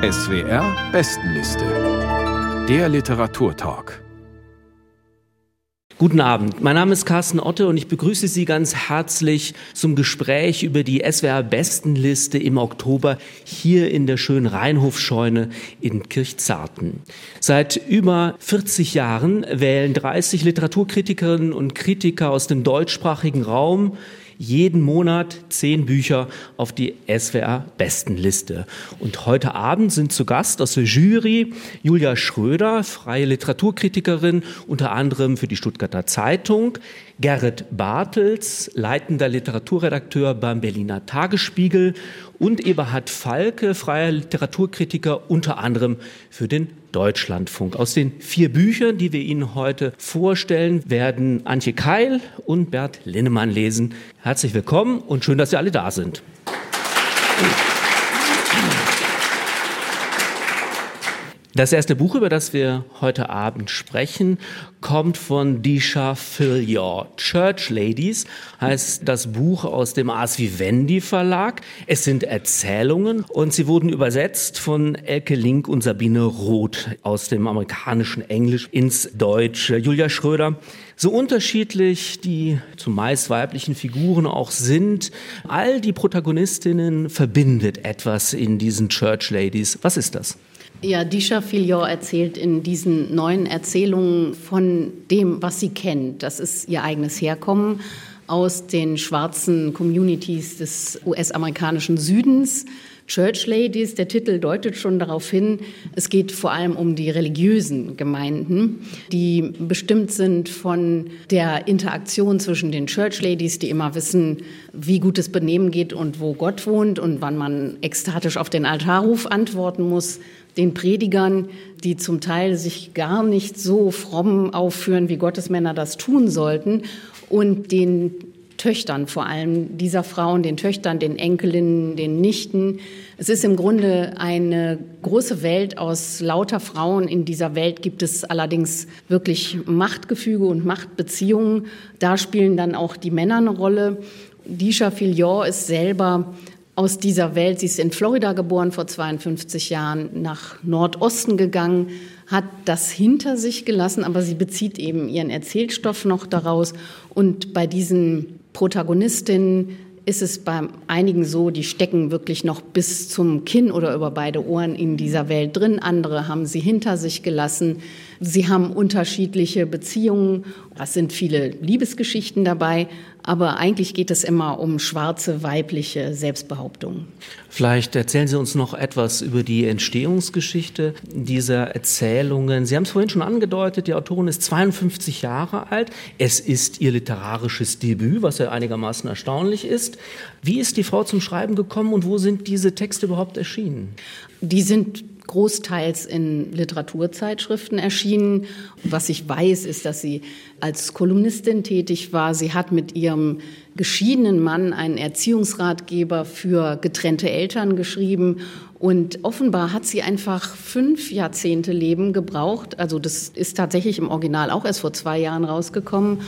SWR Bestenliste. Der Literaturtalk. Guten Abend, mein Name ist Carsten Otte und ich begrüße Sie ganz herzlich zum Gespräch über die SWR Bestenliste im Oktober hier in der schönen Rheinhofscheune in Kirchzarten. Seit über 40 Jahren wählen 30 Literaturkritikerinnen und Kritiker aus dem deutschsprachigen Raum jeden Monat zehn Bücher auf die SWR-Bestenliste. Und heute Abend sind zu Gast aus der Jury Julia Schröder, freie Literaturkritikerin, unter anderem für die Stuttgarter Zeitung, Gerrit Bartels, leitender Literaturredakteur beim Berliner Tagesspiegel und Eberhard Falke, freier Literaturkritiker, unter anderem für den Deutschlandfunk. Aus den vier Büchern, die wir Ihnen heute vorstellen, werden Antje Keil und Bert Linnemann lesen. Herzlich willkommen und schön, dass Sie alle da sind. Das erste Buch, über das wir heute Abend sprechen, kommt von Disha Philyaw. Church Ladies heißt das Buch aus dem Ars Vivendi Verlag. Es sind Erzählungen und sie wurden übersetzt von Elke Link und Sabine Roth aus dem amerikanischen Englisch ins Deutsche. Julia Schröder, so unterschiedlich die zumeist weiblichen Figuren auch sind, all die Protagonistinnen verbindet etwas in diesen Church Ladies. Was ist das? Ja, Disha Filion erzählt in diesen neuen Erzählungen von dem, was sie kennt. Das ist ihr eigenes Herkommen aus den schwarzen Communities des US-amerikanischen Südens. Church Ladies, der Titel deutet schon darauf hin, es geht vor allem um die religiösen Gemeinden, die bestimmt sind von der Interaktion zwischen den Church Ladies, die immer wissen, wie gutes Benehmen geht und wo Gott wohnt und wann man ekstatisch auf den Altarruf antworten muss, den Predigern, die zum Teil sich gar nicht so fromm aufführen, wie Gottesmänner das tun sollten, und den Töchtern vor allem dieser Frauen, den Töchtern, den Enkelinnen, den Nichten. Es ist im Grunde eine große Welt aus lauter Frauen. In dieser Welt gibt es allerdings wirklich Machtgefüge und Machtbeziehungen. Da spielen dann auch die Männer eine Rolle. Disha Filion ist selber aus dieser Welt. Sie ist in Florida geboren, vor 52 Jahren nach Nordosten gegangen, hat das hinter sich gelassen, aber sie bezieht eben ihren Erzählstoff noch daraus. Und bei diesen Protagonistinnen ist es bei einigen so, die stecken wirklich noch bis zum Kinn oder über beide Ohren in dieser Welt drin. Andere haben sie hinter sich gelassen. Sie haben unterschiedliche Beziehungen. Es sind viele Liebesgeschichten dabei, aber eigentlich geht es immer um schwarze weibliche Selbstbehauptungen. Vielleicht erzählen Sie uns noch etwas über die Entstehungsgeschichte dieser Erzählungen. Sie haben es vorhin schon angedeutet, die Autorin ist 52 Jahre alt. Es ist ihr literarisches Debüt, was ja einigermaßen erstaunlich ist. Wie ist die Frau zum Schreiben gekommen und wo sind diese Texte überhaupt erschienen? Die sind großteils in Literaturzeitschriften erschienen. Was ich weiß, ist, dass sie als Kolumnistin tätig war. Sie hat mit ihrem geschiedenen Mann einen Erziehungsratgeber für getrennte Eltern geschrieben. Und offenbar hat sie einfach fünf Jahrzehnte Leben gebraucht. Also das ist tatsächlich im Original auch erst vor zwei Jahren rausgekommen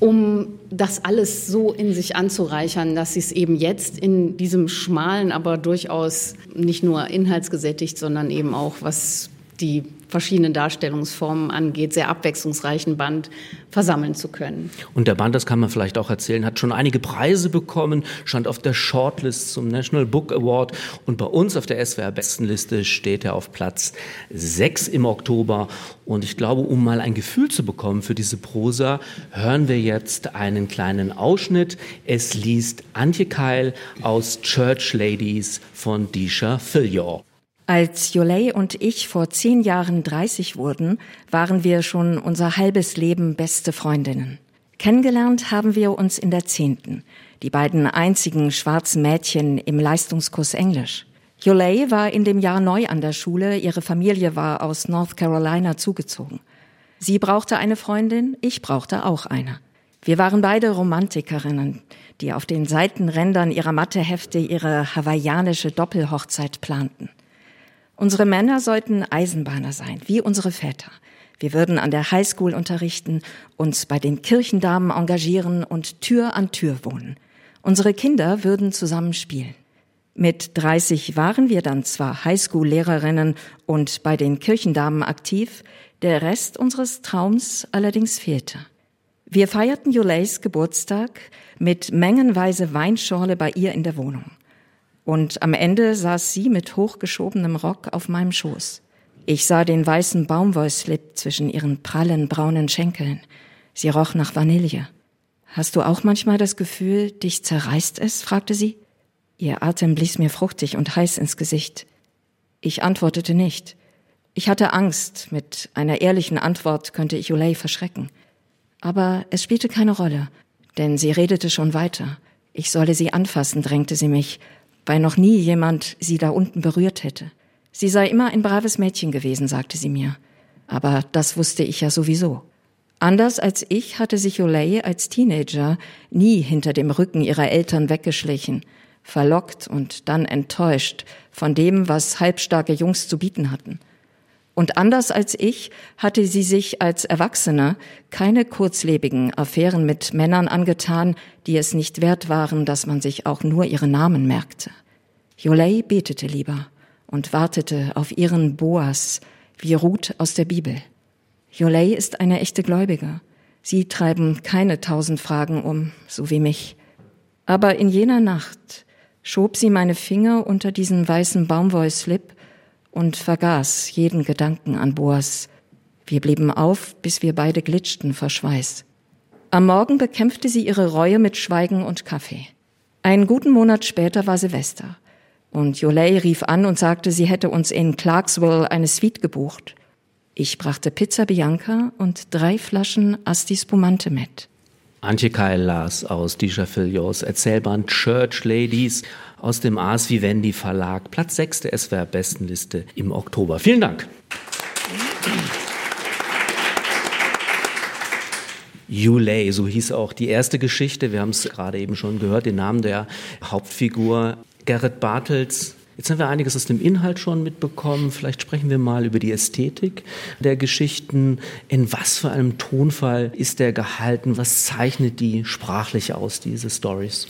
um das alles so in sich anzureichern, dass sie es eben jetzt in diesem schmalen, aber durchaus nicht nur inhaltsgesättigt, sondern eben auch was die verschiedenen Darstellungsformen angeht, sehr abwechslungsreichen Band versammeln zu können. Und der Band, das kann man vielleicht auch erzählen, hat schon einige Preise bekommen, stand auf der Shortlist zum National Book Award und bei uns auf der SWR Bestenliste steht er auf Platz 6 im Oktober. Und ich glaube, um mal ein Gefühl zu bekommen für diese Prosa, hören wir jetzt einen kleinen Ausschnitt. Es liest Antje Keil aus Church Ladies von Disha Filior. Als Jolay und ich vor zehn Jahren 30 wurden, waren wir schon unser halbes Leben beste Freundinnen. Kennengelernt haben wir uns in der zehnten, die beiden einzigen schwarzen Mädchen im Leistungskurs Englisch. Jolay war in dem Jahr neu an der Schule, ihre Familie war aus North Carolina zugezogen. Sie brauchte eine Freundin, ich brauchte auch eine. Wir waren beide Romantikerinnen, die auf den Seitenrändern ihrer Mathehefte ihre hawaiianische Doppelhochzeit planten. Unsere Männer sollten Eisenbahner sein, wie unsere Väter. Wir würden an der Highschool unterrichten, uns bei den Kirchendamen engagieren und Tür an Tür wohnen. Unsere Kinder würden zusammen spielen. Mit 30 waren wir dann zwar Highschool-Lehrerinnen und bei den Kirchendamen aktiv, der Rest unseres Traums allerdings fehlte. Wir feierten Juleis Geburtstag mit mengenweise Weinschorle bei ihr in der Wohnung. Und am Ende saß sie mit hochgeschobenem Rock auf meinem Schoß. Ich sah den weißen Baumwollslip zwischen ihren prallen braunen Schenkeln. Sie roch nach Vanille. Hast du auch manchmal das Gefühl, dich zerreißt es? fragte sie. Ihr Atem blies mir fruchtig und heiß ins Gesicht. Ich antwortete nicht. Ich hatte Angst, mit einer ehrlichen Antwort könnte ich Olay verschrecken. Aber es spielte keine Rolle, denn sie redete schon weiter. Ich solle sie anfassen, drängte sie mich, weil noch nie jemand sie da unten berührt hätte. Sie sei immer ein braves Mädchen gewesen, sagte sie mir. Aber das wusste ich ja sowieso. Anders als ich hatte sich Olay als Teenager nie hinter dem Rücken ihrer Eltern weggeschlichen, verlockt und dann enttäuscht von dem, was halbstarke Jungs zu bieten hatten. Und anders als ich hatte sie sich als Erwachsene keine kurzlebigen Affären mit Männern angetan, die es nicht wert waren, dass man sich auch nur ihre Namen merkte. Jolei betete lieber und wartete auf ihren Boas, wie Ruth aus der Bibel. Jolei ist eine echte Gläubige. Sie treiben keine tausend Fragen um, so wie mich. Aber in jener Nacht schob sie meine Finger unter diesen weißen Baumwollslip und vergaß jeden Gedanken an Boas. Wir blieben auf, bis wir beide glitschten vor Schweiß. Am Morgen bekämpfte sie ihre Reue mit Schweigen und Kaffee. Einen guten Monat später war Silvester. Und Jolay rief an und sagte, sie hätte uns in Clarksville eine Suite gebucht. Ich brachte Pizza Bianca und drei Flaschen Asti Spumante mit. Antje Keil las aus Disha Filios Erzählband Church Ladies aus dem Ars Vivendi Verlag. Platz 6 der SWR Bestenliste im Oktober. Vielen Dank. Yulei, so hieß auch die erste Geschichte. Wir haben es gerade eben schon gehört, den Namen der Hauptfigur Gerrit Bartels. Jetzt haben wir einiges aus dem Inhalt schon mitbekommen. Vielleicht sprechen wir mal über die Ästhetik der Geschichten. In was für einem Tonfall ist der gehalten? Was zeichnet die sprachlich aus, diese Stories?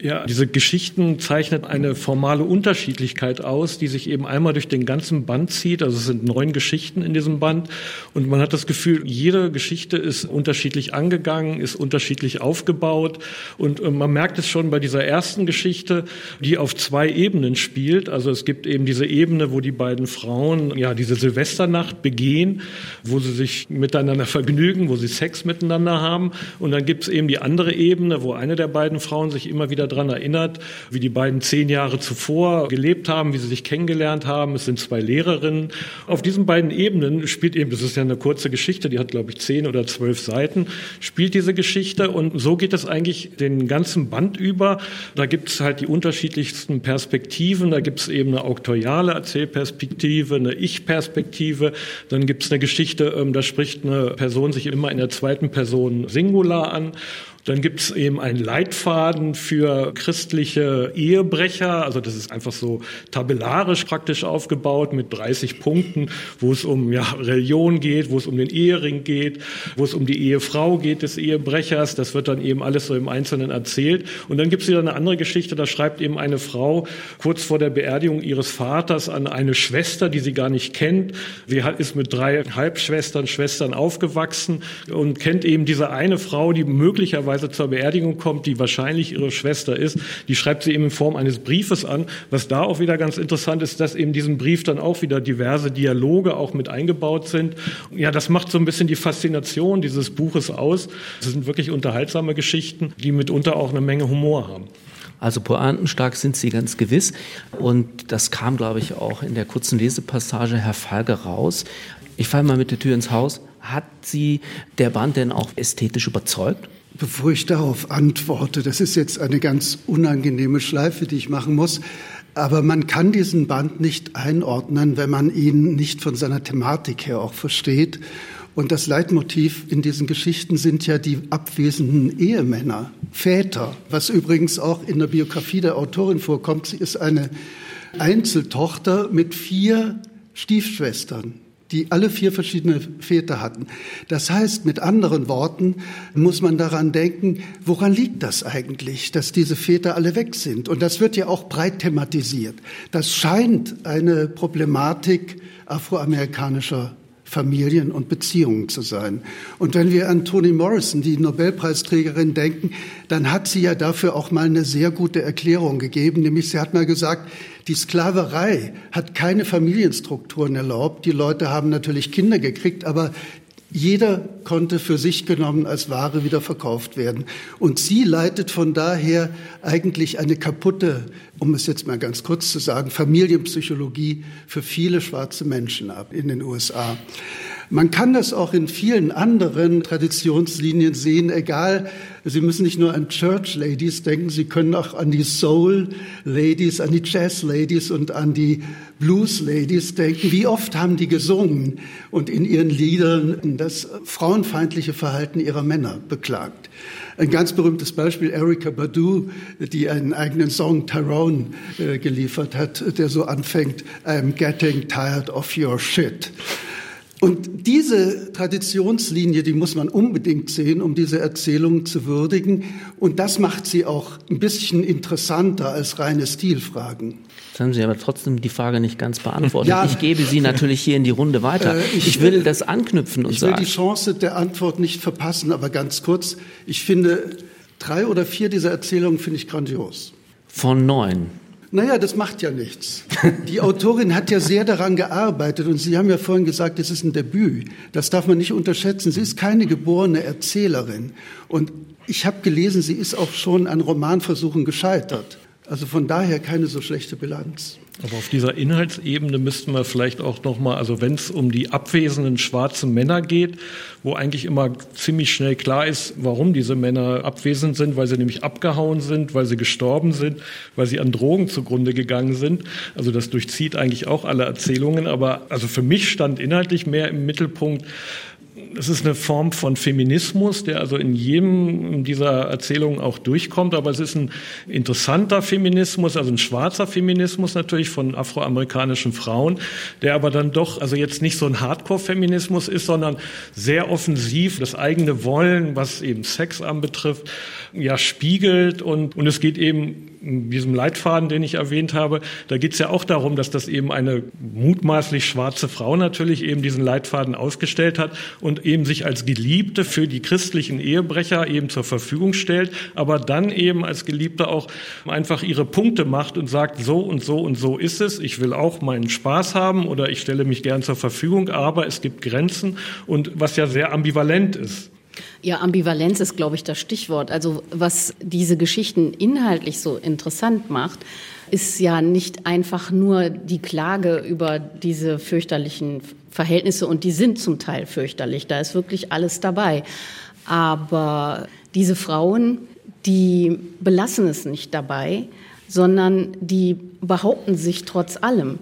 Ja, diese Geschichten zeichnen eine formale Unterschiedlichkeit aus, die sich eben einmal durch den ganzen Band zieht. Also es sind neun Geschichten in diesem Band und man hat das Gefühl, jede Geschichte ist unterschiedlich angegangen, ist unterschiedlich aufgebaut und äh, man merkt es schon bei dieser ersten Geschichte, die auf zwei Ebenen spielt. Also es gibt eben diese Ebene, wo die beiden Frauen ja diese Silvesternacht begehen, wo sie sich miteinander vergnügen, wo sie Sex miteinander haben und dann gibt es eben die andere Ebene, wo eine der beiden Frauen sich immer wieder daran erinnert, wie die beiden zehn Jahre zuvor gelebt haben, wie sie sich kennengelernt haben. Es sind zwei Lehrerinnen. Auf diesen beiden Ebenen spielt eben, das ist ja eine kurze Geschichte, die hat, glaube ich, zehn oder zwölf Seiten, spielt diese Geschichte. Und so geht es eigentlich den ganzen Band über. Da gibt es halt die unterschiedlichsten Perspektiven. Da gibt es eben eine auktoriale Erzählperspektive, eine Ich-Perspektive. Dann gibt es eine Geschichte, ähm, da spricht eine Person sich immer in der zweiten Person Singular an. Dann gibt es eben einen Leitfaden für christliche Ehebrecher. Also das ist einfach so tabellarisch praktisch aufgebaut mit 30 Punkten, wo es um ja, Religion geht, wo es um den Ehering geht, wo es um die Ehefrau geht des Ehebrechers. Das wird dann eben alles so im Einzelnen erzählt. Und dann gibt es wieder eine andere Geschichte, da schreibt eben eine Frau kurz vor der Beerdigung ihres Vaters an eine Schwester, die sie gar nicht kennt. Sie ist mit drei Halbschwestern, Schwestern aufgewachsen und kennt eben diese eine Frau, die möglicherweise Weise zur Beerdigung kommt, die wahrscheinlich ihre Schwester ist, die schreibt sie eben in Form eines Briefes an. Was da auch wieder ganz interessant ist, dass eben diesen Brief dann auch wieder diverse Dialoge auch mit eingebaut sind. Ja, das macht so ein bisschen die Faszination dieses Buches aus. Es sind wirklich unterhaltsame Geschichten, die mitunter auch eine Menge Humor haben. Also pointenstark sind sie ganz gewiss. Und das kam, glaube ich, auch in der kurzen Lesepassage Herr Falke raus. Ich falle mal mit der Tür ins Haus. Hat Sie der Band denn auch ästhetisch überzeugt? Bevor ich darauf antworte, das ist jetzt eine ganz unangenehme Schleife, die ich machen muss, aber man kann diesen Band nicht einordnen, wenn man ihn nicht von seiner Thematik her auch versteht. Und das Leitmotiv in diesen Geschichten sind ja die abwesenden Ehemänner, Väter, was übrigens auch in der Biografie der Autorin vorkommt. Sie ist eine Einzeltochter mit vier Stiefschwestern die alle vier verschiedene Väter hatten. Das heißt, mit anderen Worten muss man daran denken, woran liegt das eigentlich, dass diese Väter alle weg sind? Und das wird ja auch breit thematisiert. Das scheint eine Problematik afroamerikanischer Familien und Beziehungen zu sein. Und wenn wir an Toni Morrison, die Nobelpreisträgerin, denken, dann hat sie ja dafür auch mal eine sehr gute Erklärung gegeben, nämlich sie hat mal gesagt, die Sklaverei hat keine Familienstrukturen erlaubt. Die Leute haben natürlich Kinder gekriegt, aber jeder konnte für sich genommen als Ware wieder verkauft werden. Und sie leitet von daher eigentlich eine kaputte, um es jetzt mal ganz kurz zu sagen, Familienpsychologie für viele schwarze Menschen ab in den USA. Man kann das auch in vielen anderen Traditionslinien sehen, egal, Sie müssen nicht nur an Church Ladies denken, Sie können auch an die Soul Ladies, an die Jazz Ladies und an die Blues Ladies denken. Wie oft haben die gesungen und in ihren Liedern das frauenfeindliche Verhalten ihrer Männer beklagt? Ein ganz berühmtes Beispiel, Erika Badu, die einen eigenen Song Tyrone äh, geliefert hat, der so anfängt, I'm getting tired of your shit. Und diese Traditionslinie, die muss man unbedingt sehen, um diese Erzählung zu würdigen. Und das macht sie auch ein bisschen interessanter als reine Stilfragen. Jetzt haben Sie aber trotzdem die Frage nicht ganz beantwortet. Ja, ich gebe sie natürlich hier in die Runde weiter. Äh, ich, ich, will das anknüpfen und sagen. Ich will die Chance der Antwort nicht verpassen, aber ganz kurz. Ich finde, drei oder vier dieser Erzählungen finde ich grandios. Von neun. Naja, das macht ja nichts. Die Autorin hat ja sehr daran gearbeitet und Sie haben ja vorhin gesagt, es ist ein Debüt. Das darf man nicht unterschätzen. Sie ist keine geborene Erzählerin. Und ich habe gelesen, sie ist auch schon an Romanversuchen gescheitert. Also von daher keine so schlechte Bilanz. Aber auf dieser Inhaltsebene müssten wir vielleicht auch nochmal, also wenn es um die abwesenden schwarzen Männer geht, wo eigentlich immer ziemlich schnell klar ist, warum diese Männer abwesend sind, weil sie nämlich abgehauen sind, weil sie gestorben sind, weil sie an Drogen zugrunde gegangen sind. Also das durchzieht eigentlich auch alle Erzählungen. Aber also für mich stand inhaltlich mehr im Mittelpunkt, es ist eine Form von Feminismus, der also in jedem dieser Erzählungen auch durchkommt, aber es ist ein interessanter Feminismus, also ein schwarzer Feminismus natürlich von afroamerikanischen Frauen, der aber dann doch also jetzt nicht so ein Hardcore-Feminismus ist, sondern sehr offensiv das eigene Wollen, was eben Sex anbetrifft, ja spiegelt und, und es geht eben in diesem Leitfaden, den ich erwähnt habe, da geht es ja auch darum, dass das eben eine mutmaßlich schwarze Frau natürlich eben diesen Leitfaden ausgestellt hat und eben sich als Geliebte für die christlichen Ehebrecher eben zur Verfügung stellt, aber dann eben als Geliebte auch einfach ihre Punkte macht und sagt, so und so und so ist es, ich will auch meinen Spaß haben oder ich stelle mich gern zur Verfügung, aber es gibt Grenzen und was ja sehr ambivalent ist. Ja, Ambivalenz ist, glaube ich, das Stichwort. Also was diese Geschichten inhaltlich so interessant macht, ist ja nicht einfach nur die Klage über diese fürchterlichen Verhältnisse und die sind zum Teil fürchterlich. Da ist wirklich alles dabei. Aber diese Frauen, die belassen es nicht dabei, sondern die behaupten sich trotz allem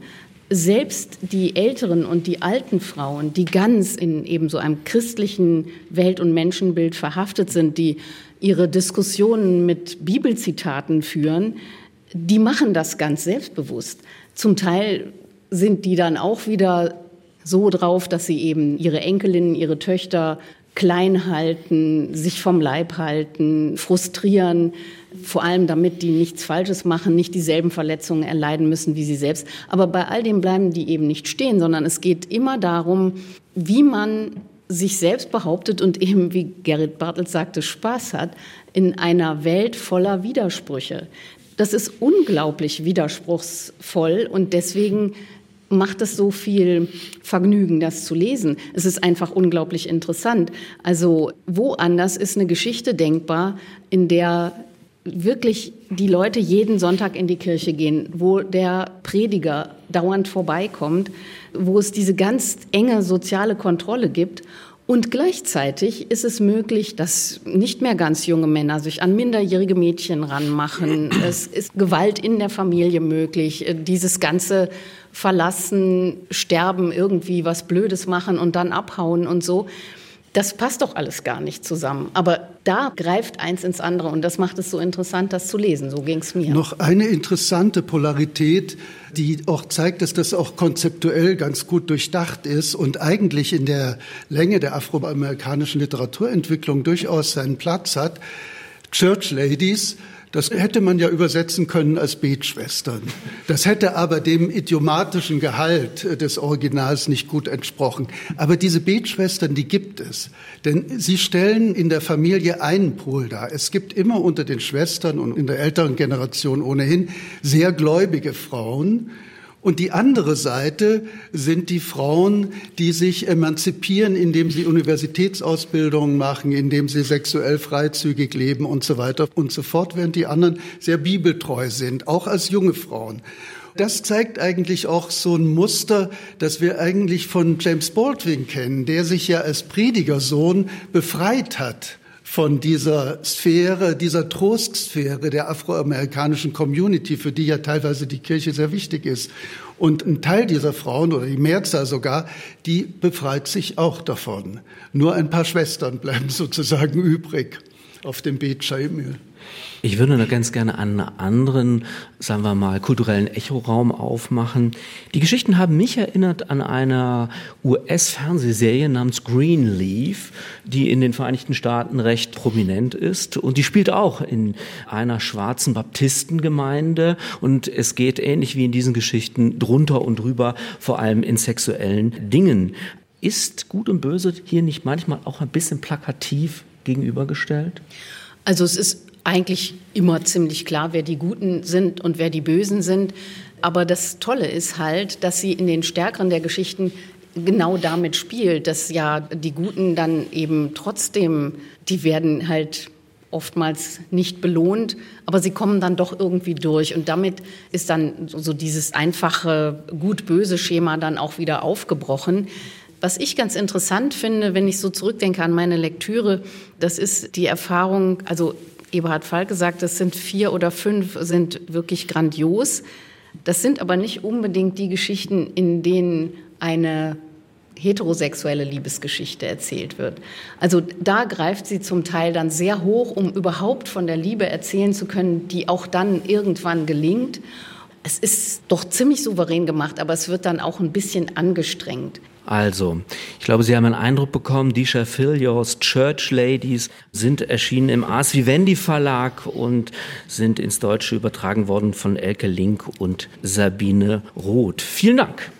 selbst die älteren und die alten Frauen, die ganz in eben so einem christlichen Welt- und Menschenbild verhaftet sind, die ihre Diskussionen mit Bibelzitaten führen, die machen das ganz selbstbewusst. Zum Teil sind die dann auch wieder so drauf, dass sie eben ihre Enkelinnen, ihre Töchter klein halten, sich vom Leib halten, frustrieren, vor allem damit die nichts Falsches machen, nicht dieselben Verletzungen erleiden müssen wie sie selbst. Aber bei all dem bleiben die eben nicht stehen, sondern es geht immer darum, wie man sich selbst behauptet und eben, wie Gerrit Bartels sagte, Spaß hat in einer Welt voller Widersprüche. Das ist unglaublich widerspruchsvoll und deswegen macht es so viel Vergnügen, das zu lesen. Es ist einfach unglaublich interessant. Also woanders ist eine Geschichte denkbar, in der wirklich die Leute jeden Sonntag in die Kirche gehen, wo der Prediger dauernd vorbeikommt, wo es diese ganz enge soziale Kontrolle gibt. Und gleichzeitig ist es möglich, dass nicht mehr ganz junge Männer sich an minderjährige Mädchen ranmachen. Es ist Gewalt in der Familie möglich. Dieses ganze Verlassen, Sterben, irgendwie was Blödes machen und dann abhauen und so. Das passt doch alles gar nicht zusammen. Aber da greift eins ins andere und das macht es so interessant, das zu lesen. So ging es mir. Noch eine interessante Polarität, die auch zeigt, dass das auch konzeptuell ganz gut durchdacht ist und eigentlich in der Länge der afroamerikanischen Literaturentwicklung durchaus seinen Platz hat. Church Ladies das hätte man ja übersetzen können als Betschwestern. Das hätte aber dem idiomatischen Gehalt des Originals nicht gut entsprochen. Aber diese Betschwestern, die gibt es. Denn sie stellen in der Familie einen Pol dar. Es gibt immer unter den Schwestern und in der älteren Generation ohnehin sehr gläubige Frauen, und die andere Seite sind die Frauen, die sich emanzipieren, indem sie Universitätsausbildungen machen, indem sie sexuell freizügig leben und so weiter und so fort, während die anderen sehr bibeltreu sind, auch als junge Frauen. Das zeigt eigentlich auch so ein Muster, das wir eigentlich von James Baldwin kennen, der sich ja als Predigersohn befreit hat von dieser Sphäre, dieser Trostsphäre der afroamerikanischen Community, für die ja teilweise die Kirche sehr wichtig ist. Und ein Teil dieser Frauen oder die Mehrzahl sogar, die befreit sich auch davon. Nur ein paar Schwestern bleiben sozusagen übrig auf dem Beet Chaimül. Ich würde noch ganz gerne einen anderen, sagen wir mal, kulturellen Echoraum aufmachen. Die Geschichten haben mich erinnert an eine US-Fernsehserie namens Greenleaf, die in den Vereinigten Staaten recht prominent ist. Und die spielt auch in einer schwarzen Baptistengemeinde. Und es geht ähnlich wie in diesen Geschichten drunter und drüber, vor allem in sexuellen Dingen. Ist Gut und Böse hier nicht manchmal auch ein bisschen plakativ gegenübergestellt? Also es ist eigentlich immer ziemlich klar, wer die Guten sind und wer die Bösen sind. Aber das Tolle ist halt, dass sie in den Stärkeren der Geschichten genau damit spielt, dass ja die Guten dann eben trotzdem, die werden halt oftmals nicht belohnt, aber sie kommen dann doch irgendwie durch. Und damit ist dann so dieses einfache gut-böse Schema dann auch wieder aufgebrochen. Was ich ganz interessant finde, wenn ich so zurückdenke an meine Lektüre, das ist die Erfahrung, also Eberhard Falk gesagt, das sind vier oder fünf, sind wirklich grandios. Das sind aber nicht unbedingt die Geschichten, in denen eine heterosexuelle Liebesgeschichte erzählt wird. Also da greift sie zum Teil dann sehr hoch, um überhaupt von der Liebe erzählen zu können, die auch dann irgendwann gelingt. Es ist doch ziemlich souverän gemacht, aber es wird dann auch ein bisschen angestrengt. Also, ich glaube, Sie haben einen Eindruck bekommen, Disha Filios Church Ladies sind erschienen im Ars Vivendi Verlag und sind ins Deutsche übertragen worden von Elke Link und Sabine Roth. Vielen Dank.